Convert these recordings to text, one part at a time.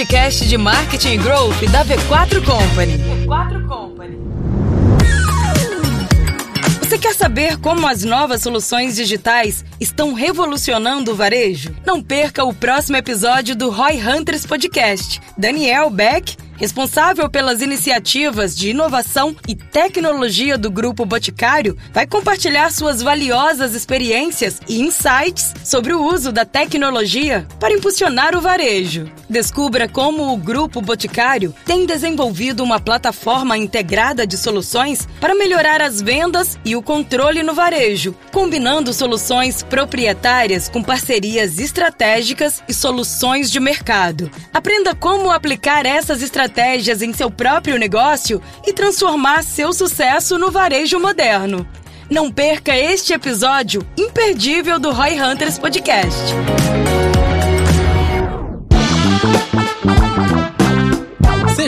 podcast de marketing e growth da V4 Company. V4 Company. Você quer saber como as novas soluções digitais estão revolucionando o varejo? Não perca o próximo episódio do Roy Hunters Podcast. Daniel Beck responsável pelas iniciativas de inovação e tecnologia do Grupo Boticário, vai compartilhar suas valiosas experiências e insights sobre o uso da tecnologia para impulsionar o varejo. Descubra como o Grupo Boticário tem desenvolvido uma plataforma integrada de soluções para melhorar as vendas e o controle no varejo, combinando soluções proprietárias com parcerias estratégicas e soluções de mercado. Aprenda como aplicar essas estratégias estratégias em seu próprio negócio e transformar seu sucesso no varejo moderno. Não perca este episódio imperdível do Roy Hunters Podcast.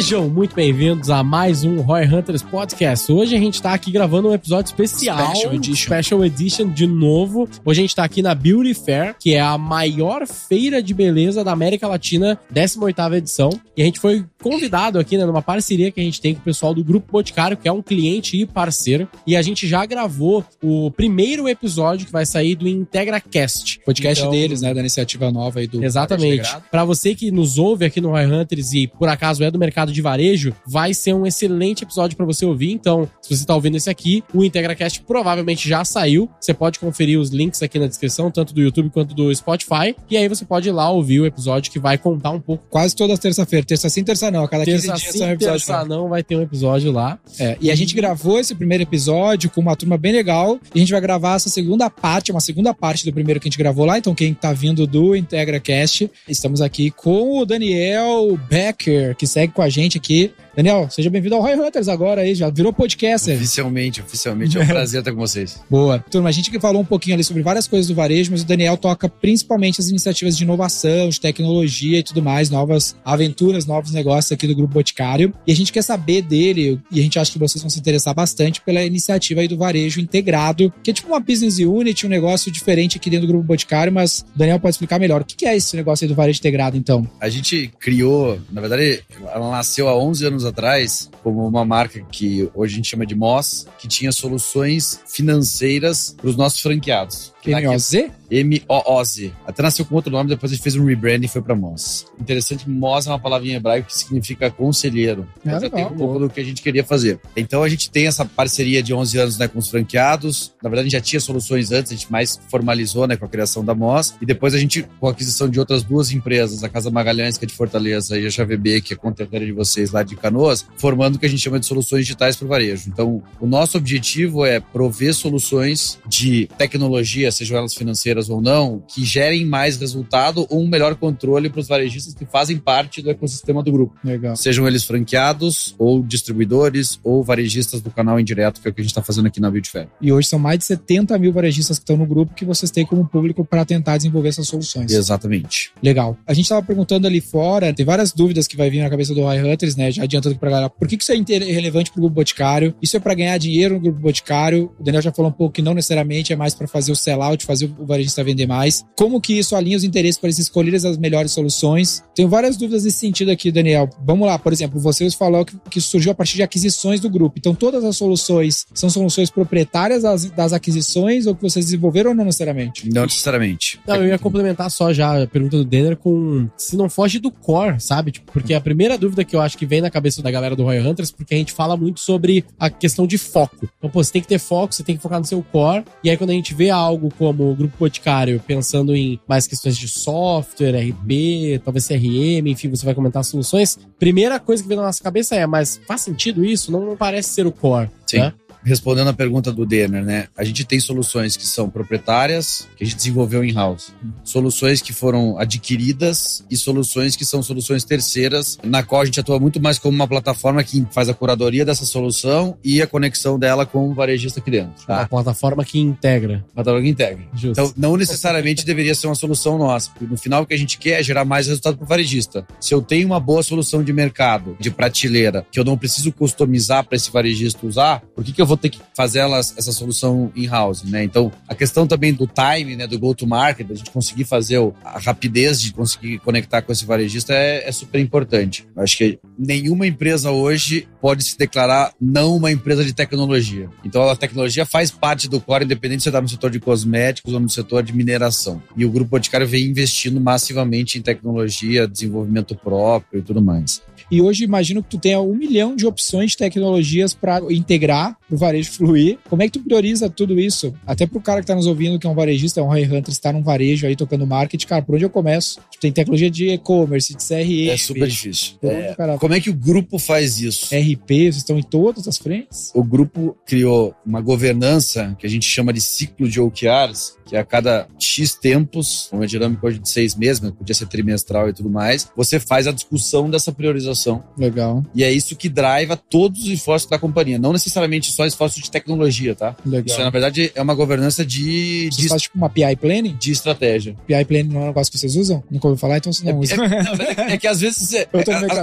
Sejam muito bem-vindos a mais um Roy Hunters Podcast. Hoje a gente tá aqui gravando um episódio especial, Special Edition. Special Edition de novo. Hoje a gente tá aqui na Beauty Fair, que é a maior feira de beleza da América Latina, 18ª edição. E a gente foi convidado aqui, né, numa parceria que a gente tem com o pessoal do Grupo Boticário, que é um cliente e parceiro. E a gente já gravou o primeiro episódio que vai sair do IntegraCast. Podcast Então, deles, né? Da iniciativa nova aí do. Exatamente. Para você que nos ouve aqui no Roy Hunters e por acaso é do mercado de varejo, vai ser um excelente episódio para você ouvir. Então, se você tá ouvindo esse aqui, o IntegraCast provavelmente já saiu. Você pode conferir os links aqui na descrição, tanto do YouTube quanto do Spotify. E aí você pode ir lá ouvir o episódio que vai contar um pouco. Quase todas as terça-feira. Terça sim, terça não. A cada 15 Terça dias sim, sai um episódio. terça não, vai ter um episódio lá. É, e a gente gravou esse primeiro episódio com uma turma bem legal. E a gente vai gravar essa segunda parte, uma segunda parte do primeiro que a gente gravou lá. Então, quem tá vindo do IntegraCast, estamos aqui com o Daniel Becker, que segue com a gente aqui. Daniel, seja bem-vindo ao Roy Hunters agora aí, já virou podcaster. Oficialmente, oficialmente. É um prazer estar com vocês. Boa. Turma, a gente que falou um pouquinho ali sobre várias coisas do varejo, mas o Daniel toca principalmente as iniciativas de inovação, de tecnologia e tudo mais, novas aventuras, novos negócios aqui do Grupo Boticário. E a gente quer saber dele, e a gente acha que vocês vão se interessar bastante pela iniciativa aí do varejo integrado, que é tipo uma business unit, um negócio diferente aqui dentro do Grupo Boticário, mas o Daniel pode explicar melhor. O que é esse negócio aí do varejo integrado, então? A gente criou, na verdade, ela nasceu há 11 anos atrás como uma marca que hoje a gente chama de Moss, que tinha soluções financeiras para os nossos franqueados. QMOZ? M-O-O-Z. Até nasceu com outro nome, depois a gente fez um rebrand e foi para Moss. Interessante, Moss é uma palavrinha hebraica que significa conselheiro. É Mas legal. tem um pouco do que a gente queria fazer. Então a gente tem essa parceria de 11 anos né, com os franqueados. Na verdade, a gente já tinha soluções antes, a gente mais formalizou né, com a criação da Moss. E depois a gente, com a aquisição de outras duas empresas, a Casa Magalhães, que é de Fortaleza, e a JVB, que é conterrânea de vocês lá de Canoas, formando o que a gente chama de soluções digitais para o varejo. Então, o nosso objetivo é prover soluções de tecnologia, sejam elas financeiras ou não, que gerem mais resultado ou um melhor controle para os varejistas que fazem parte do ecossistema do grupo. Legal. Sejam eles franqueados, ou distribuidores, ou varejistas do canal indireto, que é o que a gente está fazendo aqui na Beauty Fair. E hoje são mais de 70 mil varejistas que estão no grupo que vocês têm como público para tentar desenvolver essas soluções. Exatamente. Legal. A gente tava perguntando ali fora, tem várias dúvidas que vai vir na cabeça do Roy Hunters, né? Já adiantando aqui pra galera. Por que que isso é relevante pro Grupo Boticário? Isso é pra ganhar dinheiro no Grupo Boticário? O Daniel já falou um pouco que não necessariamente é mais pra fazer o sellout, fazer o varejista vender mais. Como que isso alinha os interesses para eles escolherem as melhores soluções? Tenho várias dúvidas nesse sentido aqui, Daniel. Vamos lá, por exemplo, você falou que, que surgiu a partir de aquisições do grupo. Então, todas as soluções são soluções proprietárias das, das aquisições ou que vocês desenvolveram ou não necessariamente? Não necessariamente. Não, eu ia complementar só já a pergunta do Denner com se não foge do core, sabe? Tipo, porque a primeira dúvida que eu acho que vem na cabeça da galera do Roy Hunters, porque a gente fala muito sobre a questão de foco. Então, pô, você tem que ter foco, você tem que focar no seu core. E aí, quando a gente vê algo como o Grupo Boticário pensando em mais questões de software, RP, talvez CRM, enfim, você vai comentar soluções. Primeira coisa que vem na nossa cabeça é, mas faz sentido isso? Não, não parece ser o core. Sim. né? Respondendo a pergunta do Denner, né? A gente tem soluções que são proprietárias, que a gente desenvolveu in-house. Soluções que foram adquiridas e soluções que são soluções terceiras, na qual a gente atua muito mais como uma plataforma que faz a curadoria dessa solução e a conexão dela com o varejista aqui dentro. Uma Tá? plataforma que integra. Plataforma que integra. Justo. Então, não necessariamente deveria ser uma solução nossa, porque no final o que a gente quer é gerar mais resultado para o varejista. Se eu tenho uma boa solução de mercado, de prateleira, que eu não preciso customizar para esse varejista usar, por que, que eu vou vou ter que fazer elas, essa solução in-house, né? Então, a questão também do time, né, do go-to-market, da gente conseguir fazer a rapidez de conseguir conectar com esse varejista é, é super importante. Acho que nenhuma empresa hoje pode se declarar não uma empresa de tecnologia. Então, a tecnologia faz parte do core, independente se está no setor de cosméticos ou no setor de mineração. E o Grupo Boticário vem investindo massivamente em tecnologia, desenvolvimento próprio e tudo mais. E hoje imagino que tu tenha um milhão de opções de tecnologias para integrar o varejo fluir. Como é que tu prioriza tudo isso? Até pro cara que tá nos ouvindo, que é um varejista, é um Roy Hunter, está num varejo aí tocando marketing, cara, por onde eu começo? Tu tem tecnologia de e-commerce, de CRM. É super difícil. É, é, como é que o grupo faz isso? RP, vocês estão em todas as frentes? O grupo criou uma governança que a gente chama de ciclo de OKRs, que a cada X tempos, uma dinâmica hoje de seis meses, mas podia ser trimestral e tudo mais, você faz a discussão dessa priorização. Legal. E é isso que driva todos os esforços da companhia. Não necessariamente só esforços de tecnologia, tá? Legal. Isso, na verdade, é uma governança de... Você de faz tipo uma PI Planning? De estratégia. PI Planning não é um negócio que vocês usam? Nunca ouviu falar, então você não é, usa. É, é, que às vezes é,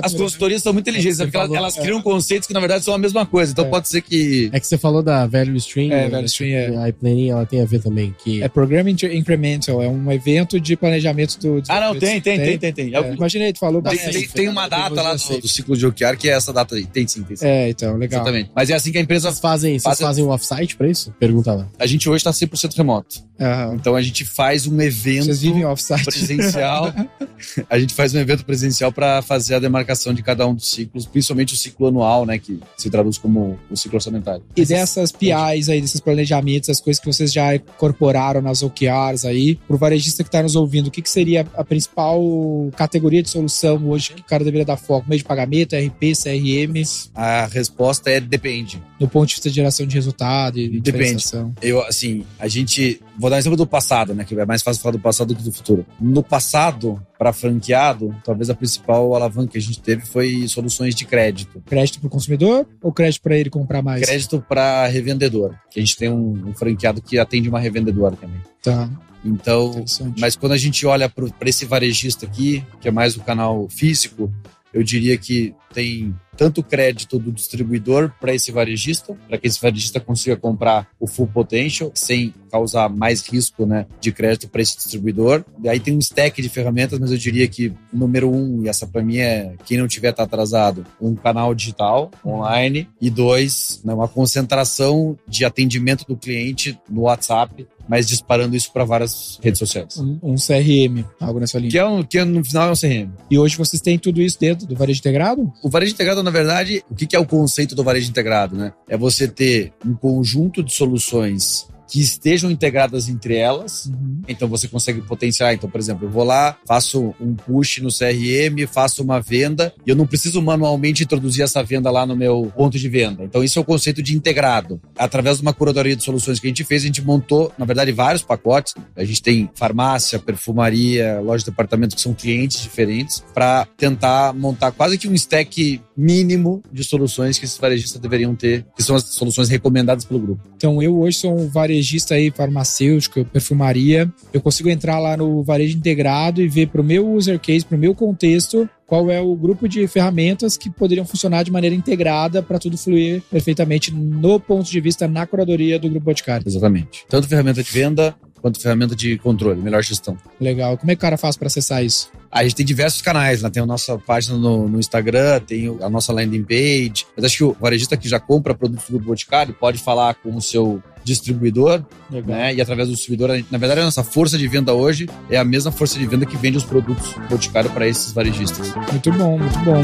as consultorias são muito inteligentes, porque elas, elas criam conceitos que na verdade são a mesma coisa. Então pode ser que... É que você falou da Value Stream. É, Value Stream é. A Planning, ela tem a ver também. Que... É Programming Incremental é um evento de planejamento do. Ah, não, tem, tem, tem, tem, tem. É, imaginei, tu falou. Tem, tem, tem uma data lá do, do ciclo de OKR que é essa data aí. Tem sim, tem sim. É, então, legal. Exatamente. Mas é assim que a empresa. Vocês fazem, vocês fazem um offsite pra isso? Pergunta lá. A gente hoje está 100% remoto. Uhum. Então a gente faz um evento Vocês vivem offsite. presencial. a gente faz um evento presencial para fazer a demarcação de cada um dos ciclos, principalmente o ciclo anual, né, que se traduz como o ciclo orçamentário. E dessas PIs aí, desses planejamentos, as coisas que vocês já incorporaram nas OKRs aí, pro varejista que está nos ouvindo, o que, que seria a principal categoria de solução hoje que o cara deveria dar foco? Meio de pagamento, RP, CRM? A resposta é depende. Do ponto de vista de geração de resultado e Depende. Eu, assim, a gente... Vou dar um exemplo do passado, né? Que é mais fácil falar do passado do que do futuro. No passado, para franqueado, talvez a principal alavanca que a gente teve foi soluções de crédito. Crédito para o consumidor ou crédito para ele comprar mais? Crédito para revendedor. Que a gente tem um, um franqueado que atende uma revendedora também. Tá. Então, mas quando a gente olha para esse varejista aqui, que é mais o canal físico, eu diria que tem tanto crédito do distribuidor para esse varejista, para que esse varejista consiga comprar o full potential sem causar mais risco né, de crédito para esse distribuidor. E aí tem um stack de ferramentas, mas eu diria que número um, e essa para mim é quem não tiver tá atrasado, um canal digital online. E dois, né, uma concentração de atendimento do cliente no WhatsApp mas disparando isso para várias redes sociais. Um, um, CRM, algo nessa linha. Que, é um, que no final é um CRM. E hoje vocês têm tudo isso dentro do varejo integrado? O varejo integrado, na verdade, o que, que é o conceito do varejo integrado, né? É você ter um conjunto de soluções que estejam integradas entre elas. Uhum. Então você consegue potenciar. Então, por exemplo, eu vou lá, faço um push no CRM, faço uma venda e eu não preciso manualmente introduzir essa venda lá no meu ponto de venda. Então, isso é o conceito de integrado. Através de uma curadoria de soluções que a gente fez, a gente montou, na verdade, vários pacotes. A gente tem farmácia, perfumaria, loja de departamento que são clientes diferentes para tentar montar quase que um stack mínimo de soluções que esses varejistas deveriam ter, que são as soluções recomendadas pelo grupo. Então, eu hoje sou um varejista aí, farmacêutico, perfumaria. Eu consigo entrar lá no varejo integrado e ver para o meu user case, para o meu contexto, qual é o grupo de ferramentas que poderiam funcionar de maneira integrada para tudo fluir perfeitamente no ponto de vista na curadoria do Grupo Boticário. Exatamente. Tanto ferramenta de venda quanto ferramenta de controle, melhor gestão. Legal. Como é que o cara faz para acessar isso? A gente tem diversos canais, né? Tem a nossa página no, no, Instagram, tem a nossa landing page. Mas acho que o varejista que já compra produtos do Boticário pode falar com o seu distribuidor, Legal. né? E através do distribuidor, na verdade, a nossa força de venda hoje é a mesma força de venda que vende os produtos do Boticário para esses varejistas. Muito bom, muito bom.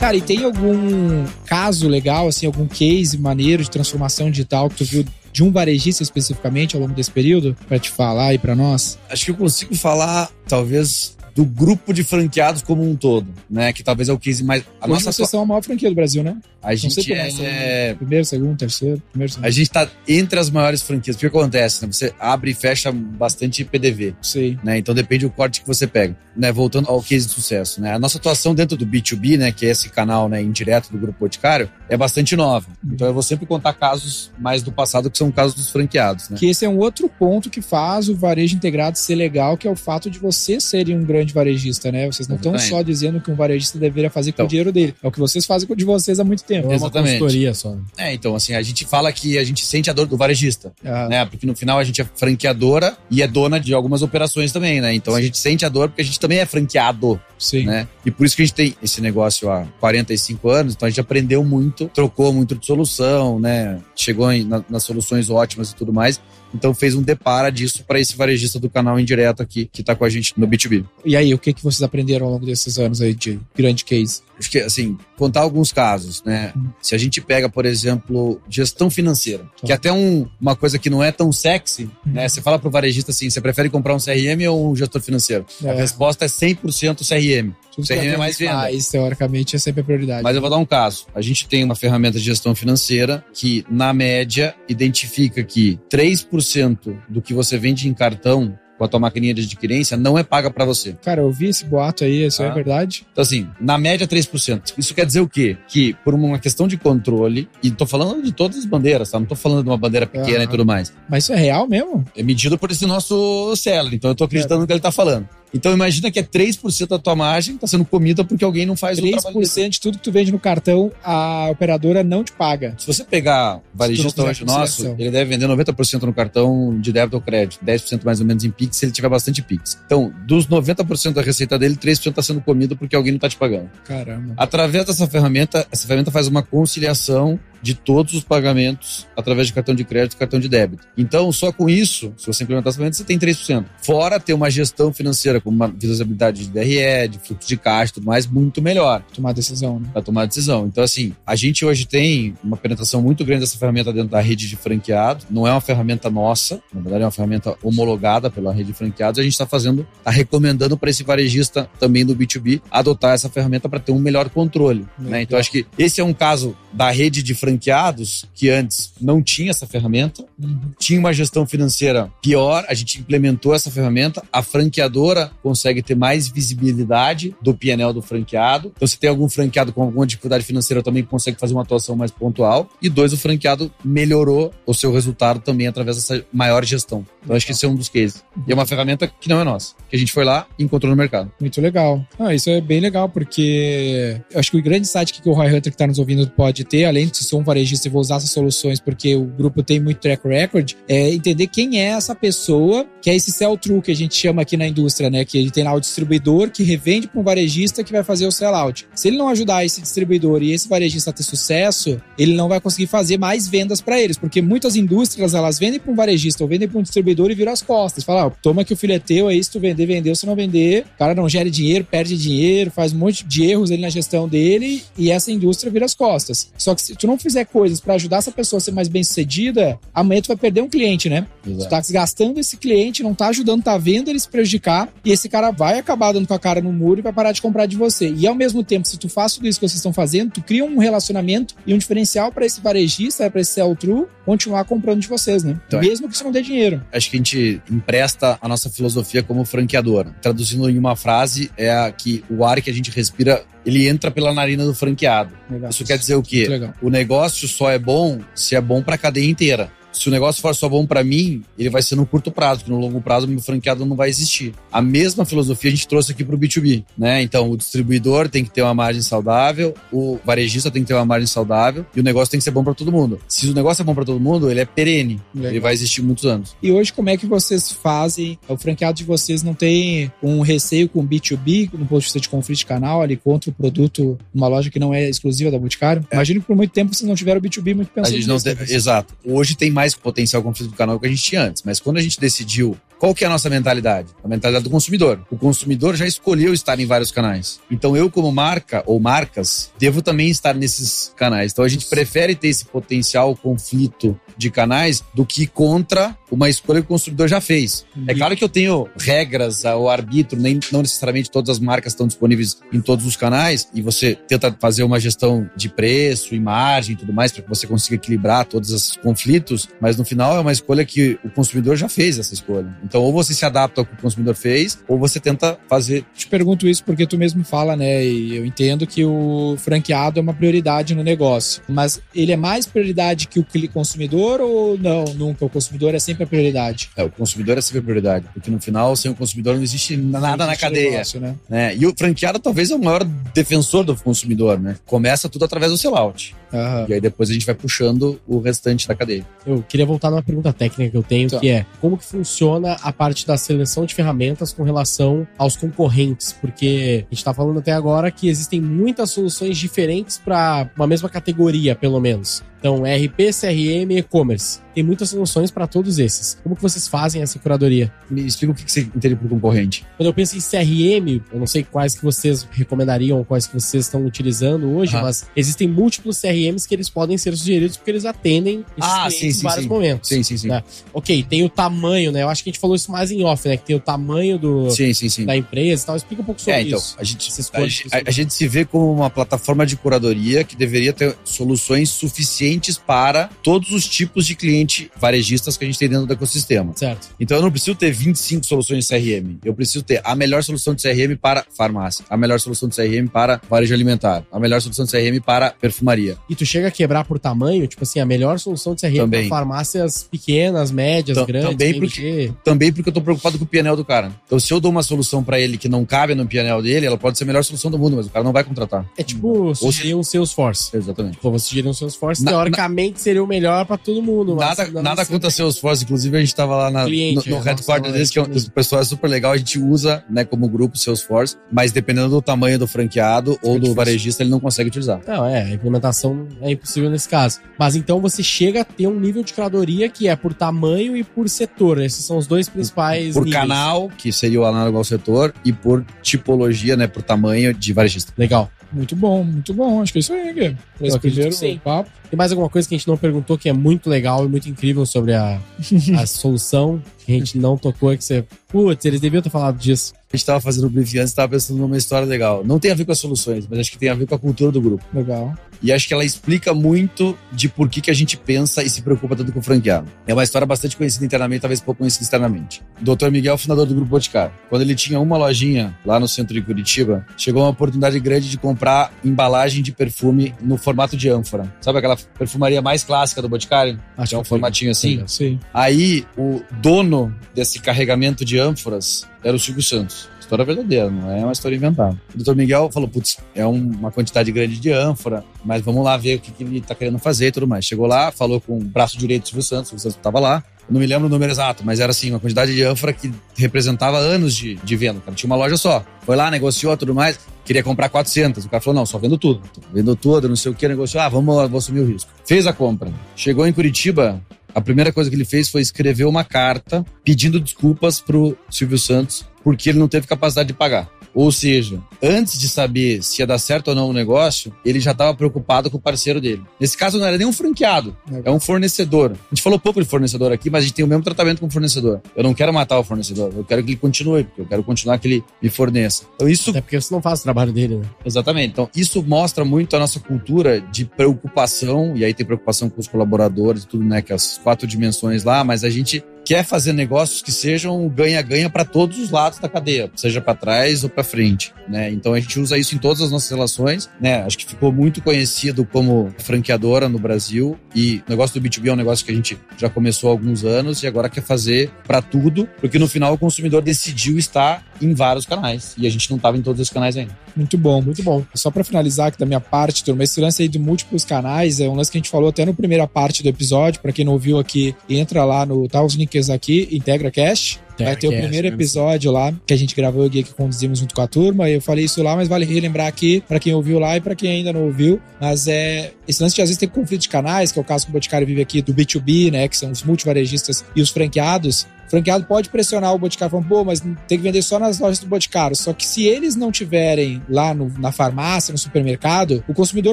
Cara, e tem algum caso legal, assim, algum case maneiro de transformação digital que tu viu de um varejista especificamente ao longo desse período para te falar aí para nós? Acho que eu consigo falar, talvez, do grupo de franqueados como um todo, né? Que talvez é o case mais. A Hoje nossa vocês são a maior franquia do Brasil, né? A gente é... Primeiro, segundo, terceiro, primeiro, segundo. A gente tá entre as maiores franquias. O que acontece, né? Você abre e fecha bastante PDV. Sim. Né? Então depende do corte que você pega. Né? Voltando ao case de sucesso, né? A nossa atuação dentro do B2B, né? Que é esse canal né, indireto do Grupo Boticário, é bastante nova. Uhum. Então eu vou sempre contar casos mais do passado, que são casos dos franqueados, né? Que esse é um outro ponto que faz o varejo integrado ser legal, que é o fato de você ser um grande grande varejista, né? Vocês não estão só dizendo que um varejista deveria fazer com então, o dinheiro dele. É o que vocês fazem com o de vocês há muito tempo. É Exatamente. uma consultoria só. É, então, assim, a gente fala que a gente sente a dor do varejista, ah. né? Porque no final a gente é franqueadora e é dona de algumas operações também, né? Então Sim. a gente sente a dor porque a gente também é franqueado. Sim. Né? E por isso que a gente tem esse negócio há 45 anos, então a gente aprendeu muito, trocou muito de solução, né? Chegou em, na, nas soluções ótimas e tudo mais. Então fez um depara disso para esse varejista do canal indireto aqui, que está com a gente no B2B. E aí, o que, que vocês aprenderam ao longo desses anos aí de grande case? Acho que, assim, contar alguns casos, né? Hum. Se a gente pega, por exemplo, gestão financeira, tá. que é até um, uma coisa que não é tão sexy, hum. né? Você fala pro varejista assim, você prefere comprar um CRM ou um gestor financeiro? É. A resposta é 100% CRM. Tudo CRM é mais venda. Mais, teoricamente, é sempre a prioridade. Mas eu vou dar um caso. A gente tem uma ferramenta de gestão financeira que, na média, identifica que 3% do que você vende em cartão com a tua maquininha de adquirência não é paga para você. Cara, eu vi esse boato aí, isso é tá? é verdade? Então, assim, na média 3%. Isso quer dizer o quê? Que por uma questão de controle, e tô falando de todas as bandeiras, tá? Não tô falando de uma bandeira pequena ah, e tudo mais. Mas isso é real mesmo? É medido por esse nosso seller, então eu tô acreditando é. no que ele tá falando. Então imagina que é 3% da tua margem está sendo comida porque alguém não faz 3 o trabalho. 3% de tudo que tu vende no cartão, a operadora não te paga. Se você pegar varejista hoje nosso, ele deve vender 90% no cartão de débito ou crédito, 10% mais ou menos em Pix, se ele tiver bastante Pix. Então, dos 90% da receita dele, 3% está sendo comido porque alguém não está te pagando. Caramba. Através dessa ferramenta, essa ferramenta faz uma conciliação de todos os pagamentos através de cartão de crédito e cartão de débito. Então, só com isso, se você implementar essa ferramenta, você tem 3%. Fora ter uma gestão financeira com uma visibilidade de DRE, de fluxo de caixa e tudo mais, muito melhor. Tomar decisão, né? Pra tomar decisão. Então, assim, a gente hoje tem uma penetração muito grande dessa ferramenta dentro da rede de franqueado. Não é uma ferramenta nossa, na verdade é uma ferramenta homologada pela rede de franqueados. A gente está fazendo, está recomendando para esse varejista também do B2B adotar essa ferramenta para ter um melhor controle. Né? Então, acho que esse é um caso da rede de franqueados franqueados que antes não tinha essa ferramenta, uhum. tinha uma gestão financeira pior, a gente implementou essa ferramenta, a franqueadora consegue ter mais visibilidade do PNL do franqueado. Então, se tem algum franqueado com alguma dificuldade financeira, também consegue fazer uma atuação mais pontual. E dois, o franqueado melhorou o seu resultado também através dessa maior gestão. Então, acho que esse é um dos cases. E é uma ferramenta que não é nossa, que a gente foi lá e encontrou no mercado. Muito legal. Ah, isso é bem legal, porque acho que o grande site que o Roy Hunter que está nos ouvindo pode ter, além de ser um varejista e vou usar essas soluções porque o grupo tem muito track record, é entender quem é essa pessoa, que é esse sell-through que a gente chama aqui na indústria, né? Que ele tem lá o distribuidor que revende para um varejista que vai fazer o sell-out. Se ele não ajudar esse distribuidor e esse varejista a ter sucesso, ele não vai conseguir fazer mais vendas para eles, porque muitas indústrias elas vendem para um varejista ou vendem para um distribuidor e viram as costas. Fala, ah, toma que o filho é teu, aí se tu vender, vendeu, se não vender, o cara não gera dinheiro, perde dinheiro, faz um monte de erros ali na gestão dele e essa indústria vira as costas. Só que se tu não fizer coisas para ajudar essa pessoa a ser mais bem sucedida, amanhã tu vai perder um cliente, né? Exato. Tu tá desgastando esse cliente, não tá ajudando, tá vendo ele se prejudicar, e esse cara vai acabar dando com a cara no muro e vai parar de comprar de você. E ao mesmo tempo, se tu faz tudo isso que vocês estão fazendo, tu cria um relacionamento e um diferencial para esse varejista, para esse sell true, continuar comprando de vocês, né? Então, mesmo que isso não dê dinheiro. Acho que a gente empresta a nossa filosofia como franqueador. Traduzindo em uma frase, é a que o ar que a gente respira ele entra pela narina do franqueado. Legal. Isso quer dizer o quê? O negócio só é bom se é bom para a cadeia inteira se o negócio for só bom para mim, ele vai ser no curto prazo, que no longo prazo o meu franqueado não vai existir. A mesma filosofia a gente trouxe aqui para o B2B, né? Então, o distribuidor tem que ter uma margem saudável, o varejista tem que ter uma margem saudável e o negócio tem que ser bom para todo mundo. Se o negócio é bom para todo mundo, ele é perene, Legal. ele vai existir muitos anos. E hoje, como é que vocês fazem? O franqueado de vocês não tem um receio com B2B, no ponto de vista de conflito de canal, ali contra o produto, uma loja que não é exclusiva da Boticário? É. Imagino que por muito tempo vocês não tiveram B2B muito pensado. A gente não tem, exato. Hoje tem mais potencial conflito do canal que a gente tinha antes. Mas quando a gente decidiu qual que é a nossa mentalidade? A mentalidade do consumidor. O consumidor já escolheu estar em vários canais. Então eu, como marca ou marcas, devo também estar nesses canais. Então a gente prefere ter esse potencial conflito de canais do que contra uma escolha que o consumidor já fez. É claro que eu tenho regras ao arbítrio, nem não necessariamente todas as marcas estão disponíveis em todos os canais e você tenta fazer uma gestão de preço, imagem e tudo mais para que você consiga equilibrar todos esses conflitos, mas no final é uma escolha que o consumidor já fez essa escolha. Então, ou você se adapta ao que o consumidor fez, ou você tenta fazer. Te pergunto isso porque tu mesmo fala, né? E eu entendo que o franqueado é uma prioridade no negócio. Mas ele é mais prioridade que o consumidor ou não? Nunca. O consumidor é sempre a prioridade. É, o consumidor é sempre a prioridade. Porque no final, sem o consumidor, não existe nada não existe na cadeia. Negócio, né? né? E o franqueado talvez é o maior defensor do consumidor, né? Começa tudo através do sellout. Uhum. E aí depois a gente vai puxando o restante da cadeia. Eu queria voltar numa pergunta técnica que eu tenho, tá. que é como que funciona a parte da seleção de ferramentas com relação aos concorrentes? Porque a gente está falando até agora que existem muitas soluções diferentes para uma mesma categoria, pelo menos. Então, RP, CRM e e-commerce. Tem muitas soluções para todos esses. Como que vocês fazem essa curadoria? Me explica o que você entende por concorrente. Quando eu penso em CRM, eu não sei quais que vocês recomendariam, quais que vocês estão utilizando hoje, ah. mas existem múltiplos CRMs que eles podem ser sugeridos porque eles atendem esses ah, sim, sim, em vários sim. momentos. Sim, sim, sim. Né? Ok, tem o tamanho, né? Eu acho que a gente falou isso mais em off, né? Que tem o tamanho do, sim, sim, sim. da empresa e tal. Explica um pouco sobre é, então, isso. A gente, a, a, a gente se vê como uma plataforma de curadoria que deveria ter soluções suficientes para todos os tipos de cliente varejistas que a gente tem dentro do ecossistema. Certo. Então eu não preciso ter 25 soluções de CRM. Eu preciso ter a melhor solução de CRM para farmácia, a melhor solução de CRM para varejo alimentar, a melhor solução de CRM para perfumaria. E tu chega a quebrar por tamanho, tipo assim, a melhor solução de CRM também. para farmácias pequenas, médias, T grandes, também porque, também porque eu tô preocupado com o PNL do cara. Então se eu dou uma solução para ele que não cabe no PNL dele, ela pode ser a melhor solução do mundo, mas o cara não vai contratar. É tipo sugerir um Salesforce. Exatamente. Tipo, você sugerir um Salesforce, na, teoricamente na... seria o melhor para todo mundo. Nada, nada contra Salesforce. Inclusive, a gente estava lá na, cliente, no, no é, headquarter deles, que é, o pessoal é super legal. A gente usa, né, como grupo Salesforce, mas dependendo do tamanho do franqueado ou do varejista, ele não consegue utilizar. Não, é, a implementação é impossível nesse caso. Mas então você chega a ter um nível de curadoria que é por tamanho e por setor. Esses são os dois principais. Por níveis. canal, que seria o análogo ao setor, e por tipologia, né, por tamanho de varejista. Legal. Muito bom, muito bom. Acho que é isso aí, Gui. Esse primeiro papo. Tem mais alguma coisa que a gente não perguntou que é muito legal e muito incrível sobre a, a solução que a gente não tocou? Que você. Putz, eles deviam ter falado disso. A gente estava fazendo o briefing antes, estava pensando numa história legal. Não tem a ver com as soluções, mas acho que tem a ver com a cultura do grupo. Legal. E acho que ela explica muito de por que, que a gente pensa e se preocupa tanto com o franqueado. É uma história bastante conhecida internamente, talvez pouco conhecida externamente. O Dr. Miguel, fundador do Grupo Boticário. Quando ele tinha uma lojinha lá no centro de Curitiba, chegou uma oportunidade grande de comprar embalagem de perfume no formato de ânfora. Sabe aquela perfumaria mais clássica do Boticário? Acho que é um formatinho assim. Sim. Aí, o dono desse carregamento de ânforas era o Silvio Santos história verdadeira, não é uma história inventada. O doutor Miguel falou, putz, é uma quantidade grande de ânfora, mas vamos lá ver o que, que ele está querendo fazer e tudo mais. Chegou lá, falou com o braço direito do Silvio Santos, o Silvio Santos estava lá, não me lembro o número exato, mas era assim, uma quantidade de ânfora que representava anos de, de venda. Cara. Tinha uma loja só. Foi lá, negociou tudo mais, queria comprar 400. O cara falou: não, só vendo tudo. Vendo tudo, não sei o que, negociou. Ah, vamos, vou assumir o risco. Fez a compra. Chegou em Curitiba, a primeira coisa que ele fez foi escrever uma carta pedindo desculpas pro Silvio Santos porque ele não teve capacidade de pagar. Ou seja, antes de saber se ia dar certo ou não o negócio, ele já estava preocupado com o parceiro dele. Nesse caso, não era nem um franqueado, é um fornecedor. A gente falou pouco de fornecedor aqui, mas a gente tem o mesmo tratamento com o fornecedor. Eu não quero matar o fornecedor, eu quero que ele continue, porque eu quero continuar que ele me forneça. Então isso. Até porque você não faz o trabalho dele, né? Exatamente. Então isso mostra muito a nossa cultura de preocupação, e aí tem preocupação com os colaboradores, tudo, né? Que é as quatro dimensões lá, mas a gente quer fazer negócios que sejam ganha-ganha para todos os lados da cadeia, seja para trás ou para frente, né? Então a gente usa isso em todas as nossas relações, né? Acho que ficou muito conhecido como franqueadora no Brasil e o negócio do B2B é um negócio que a gente já começou há alguns anos e agora quer fazer para tudo, porque no final o consumidor decidiu estar em vários canais e a gente não estava em todos esses canais ainda. Muito bom, muito bom. Só para finalizar aqui da minha parte, turma, esse lance aí de múltiplos canais é um lance que a gente falou até na primeira parte do episódio. Para quem não ouviu aqui, entra lá no tá os links aqui, Integra Cast. Vai ter o primeiro episódio lá que a gente gravou aqui que conduzimos junto com a turma. Eu falei isso lá, mas vale relembrar aqui para quem ouviu lá e para quem ainda não ouviu. Mas é esse lance de às vezes ter conflito de canais, que é o caso que o Boticário vive aqui do B2B, né, que são os multivarejistas e os franqueados. Franqueado pode pressionar o Boticário falando, pô, mas tem que vender só nas lojas do Boticário. Só que se eles não tiverem lá no, na farmácia, no supermercado, o consumidor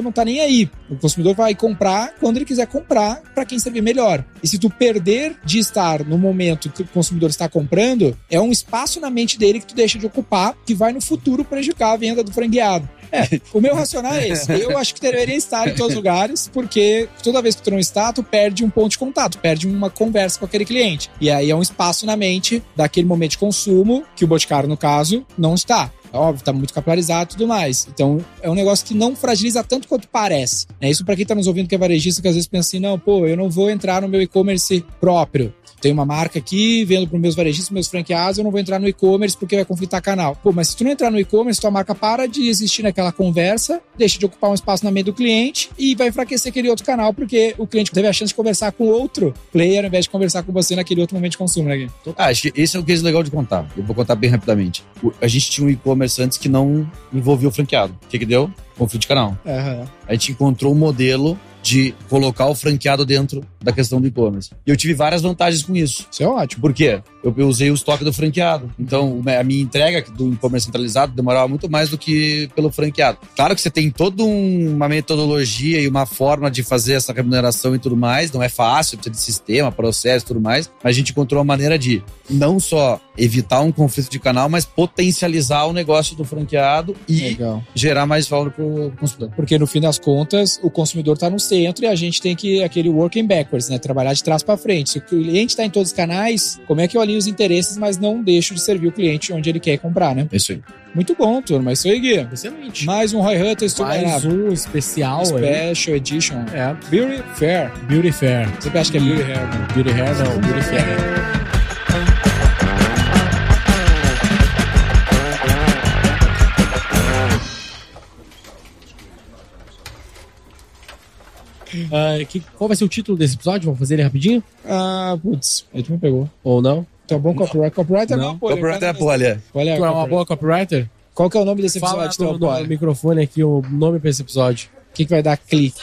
não tá nem aí. O consumidor vai comprar quando ele quiser comprar para quem saber melhor. E se tu perder de estar no momento que o consumidor está comprando, é um espaço na mente dele que tu deixa de ocupar que vai no futuro prejudicar a venda do franqueado. É, o meu racional é esse. Eu acho que deveria estar em todos os lugares, porque toda vez que tu não está, tu perde um ponto de contato, perde uma conversa com aquele cliente. E aí é um espaço na mente daquele momento de consumo, que o Boticário, no caso, não está. Óbvio, tá muito capilarizado e tudo mais. Então, é um negócio que não fragiliza tanto quanto parece. É isso para quem tá nos ouvindo que é varejista, que às vezes pensa assim, não, pô, eu não vou entrar no meu e-commerce próprio. Tem uma marca aqui, vendo para meus varejistas, meus franqueados, eu não vou entrar no e-commerce porque vai conflitar canal. Pô, mas se tu não entrar no e-commerce, tua marca para de existir naquela conversa, deixa de ocupar um espaço na mente do cliente e vai enfraquecer aquele outro canal porque o cliente teve a chance de conversar com outro player ao invés de conversar com você naquele outro momento de consumo, né, Gui? Ah, que esse é o case legal de contar. Eu vou contar bem rapidamente. A gente tinha um e-commerce antes que não envolvia o franqueado. O que que deu? Conflito de canal. Aham. A gente encontrou um modelo de colocar o franqueado dentro da questão do e-commerce. E eu tive várias vantagens com isso. Isso é ótimo. Por quê? Eu, eu usei o estoque do franqueado. Então, a minha entrega do e-commerce centralizado demorava muito mais do que pelo franqueado. Claro que você tem toda um- uma metodologia e uma forma de fazer essa remuneração e tudo mais. Não é fácil, precisa de sistema, processo e tudo mais. Mas a gente encontrou uma maneira de não só evitar um conflito de canal, mas potencializar o negócio do franqueado e Legal. gerar mais valor para o consumidor. Porque no fim das contas, o consumidor está no centro e a gente tem que aquele working backwards, né? Trabalhar de trás para frente. Se o cliente está em todos os canais, como é que eu alinho os interesses, mas não deixo de servir o cliente onde ele quer comprar, né? É isso aí. Muito bom, turma. Isso aí, Gui. Excelente. Mais um Roy Hunters Mais um especial aí. Special Edition. É, Beauty Fair. Beauty Fair. Você acha que é Beauty Hair, né? Beauty Hair não, Beauty Fair. Ah, que, qual vai ser o título desse episódio? Vamos fazer ele rapidinho? Ah, putz, aí tu me pegou. Ou não? Tu é bom copyright. Copyright é Não. uma polha. Copyright é polha. É, Tu é uma boa copywriter? Qual que é o nome desse Fala episódio, no, teu no polha? microfone aqui o nome pra esse episódio. O que, que vai dar clique?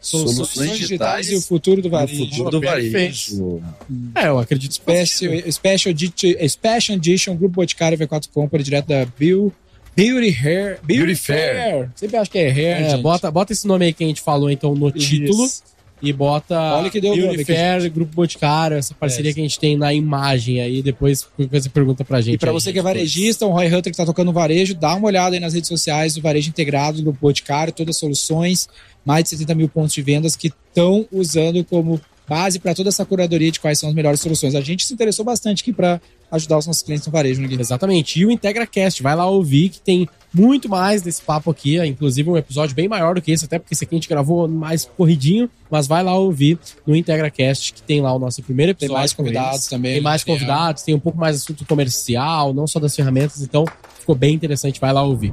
Soluções digitais e o futuro do No varejo. futuro do varejo. É, eu acredito Special, Special, Edition, Special Edition, Grupo Boticário V4 Company, direto da Bill, Beauty Hair. Beauty Fair. Sempre acho que é hair, É, gente. bota, bota esse nome aí que a gente falou então no Isso. título e bota Olha que deu o Beauty nome, que Fair, Grupo Boticário, essa parceria É. que a gente tem na imagem aí, depois você pergunta pra gente. E pra aí, você que é varejista, um Roy Hunter que tá tocando varejo, dá uma olhada aí nas redes sociais do Varejo Integrado, do Grupo Boticário, todas as soluções, mais de 70 mil pontos de vendas que estão usando como base para toda essa curadoria de quais são as melhores soluções. A gente se interessou bastante aqui para ajudar os nossos clientes no varejo, né, Gui? Exatamente. E o IntegraCast, vai lá ouvir que tem muito mais desse papo aqui, é, inclusive um episódio bem maior do que esse, até porque esse aqui a gente gravou mais corridinho, mas vai lá ouvir no IntegraCast, que tem lá o nosso primeiro Tem episódio. mais com convidados também. Tem mais convidados, tem um pouco mais assunto comercial, não só das ferramentas, então ficou bem interessante, vai lá ouvir.